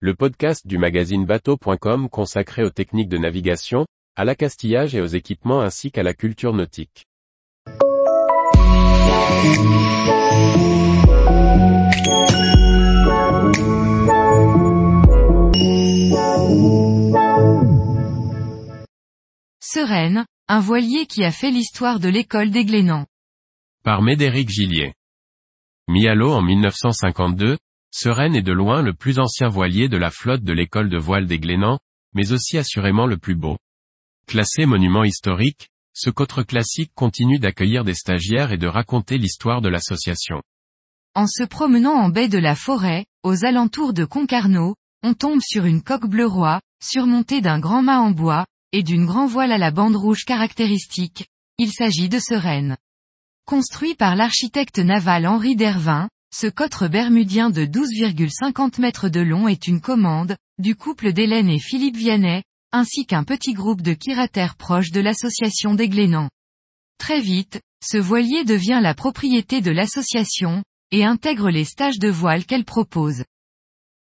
le podcast du magazine bateau.com consacré aux techniques de navigation, à l'accastillage et aux équipements ainsi qu'à la culture nautique. Sereine, un voilier qui a fait l'histoire de l'école des Glénans. Par Médéric Gillier. Mis à l'eau en 1952, Sereine est de loin le plus ancien voilier de la flotte de l'école de voile des Glénans, mais aussi assurément le plus beau. Classé monument historique, ce cotre classique continue d'accueillir des stagiaires et de raconter l'histoire de l'association. En se promenant en baie de la forêt, aux alentours de Concarneau, on tombe sur une coque bleu roi, surmontée d'un grand mât en bois, et d'une grand voile à la bande rouge caractéristique. Il s'agit de Sereine. Construit par l'architecte naval Henri Dervin, ce cotre bermudien de 12,50 mètres de long est une commande, du couple d'Hélène et Philippe Vianney, ainsi qu'un petit groupe de quirataires proches de l'association des Glénans. Très vite, ce voilier devient la propriété de l'association, et intègre les stages de voile qu'elle propose.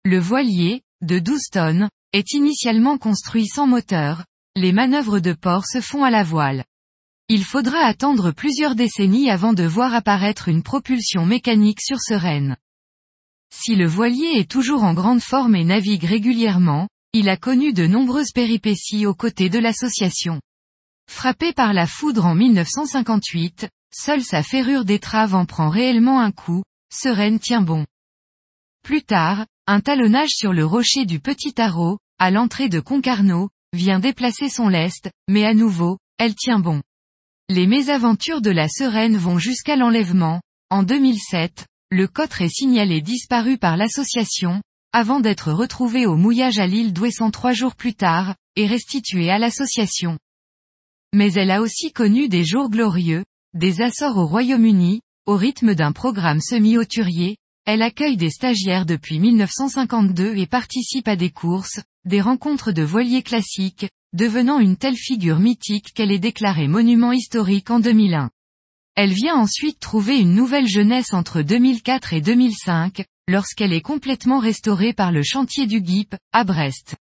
Le voilier, de 12 tonnes, est initialement construit sans moteur, les manœuvres de port se font à la voile. Il faudra attendre plusieurs décennies avant de voir apparaître une propulsion mécanique sur Sereine. Si le voilier est toujours en grande forme et navigue régulièrement, il a connu de nombreuses péripéties aux côtés de l'association. Frappé par la foudre en 1958, seule sa ferrure d'étrave en prend réellement un coup, Sereine tient bon. Plus tard, un talonnage sur le rocher du Petit Tarot, à l'entrée de Concarneau, vient déplacer son lest, mais à nouveau, elle tient bon. Les mésaventures de la Sereine vont jusqu'à l'enlèvement. En 2007, le cotre est signalé disparu par l'association, avant d'être retrouvé au mouillage à l'île d'Ouessant trois jours plus tard, et restitué à l'association. Mais elle a aussi connu des jours glorieux, des assorts au Royaume-Uni, au rythme d'un programme semi-auturier, elle accueille des stagiaires depuis 1952 et participe à des courses, des rencontres de voiliers classiques, devenant une telle figure mythique qu'elle est déclarée monument historique en 2001. Elle vient ensuite trouver une nouvelle jeunesse entre 2004 et 2005, lorsqu'elle est complètement restaurée par le chantier du GIP, à Brest.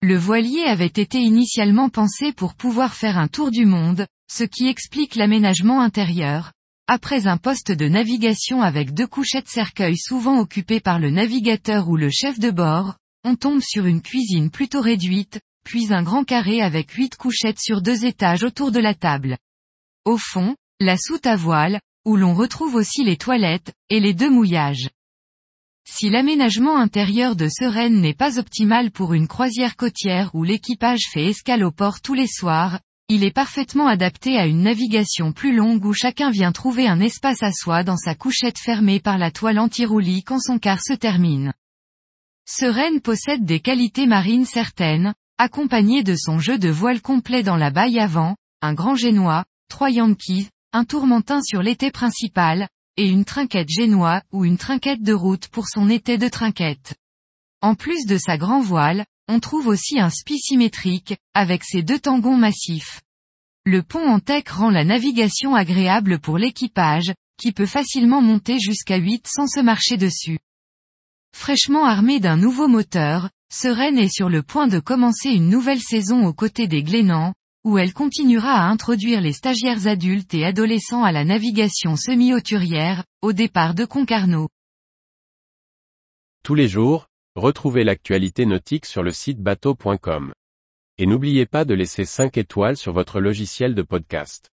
Le voilier avait été initialement pensé pour pouvoir faire un tour du monde, ce qui explique l'aménagement intérieur. Après un poste de navigation avec deux couchettes cercueil souvent occupées par le navigateur ou le chef de bord, on tombe sur une cuisine plutôt réduite, puis un grand carré avec huit couchettes sur deux étages autour de la table. Au fond, la soute à voile, où l'on retrouve aussi les toilettes, et les deux mouillages. Si l'aménagement intérieur de Sereine n'est pas optimal pour une croisière côtière où l'équipage fait escale au port tous les soirs, il est parfaitement adapté à une navigation plus longue où chacun vient trouver un espace à soi dans sa couchette fermée par la toile anti-roulis quand son quart se termine. Sereine possède des qualités marines certaines, accompagné de son jeu de voile complet dans la baille avant, un grand génois, trois Yankees, un tourmentin sur l'été principal, et une trinquette génois ou une trinquette de route pour son été de trinquette. En plus de sa grand voile, on trouve aussi un spi symétrique, avec ses deux tangons massifs. Le pont en tech rend la navigation agréable pour l'équipage, qui peut facilement monter jusqu'à 8 sans se marcher dessus. Fraîchement armé d'un nouveau moteur, Sereine est sur le point de commencer une nouvelle saison aux côtés des Glénans, où elle continuera à introduire les stagiaires adultes et adolescents à la navigation semi-auturière, au départ de Concarneau. Tous les jours, retrouvez l'actualité nautique sur le site bateau.com. Et n'oubliez pas de laisser 5 étoiles sur votre logiciel de podcast.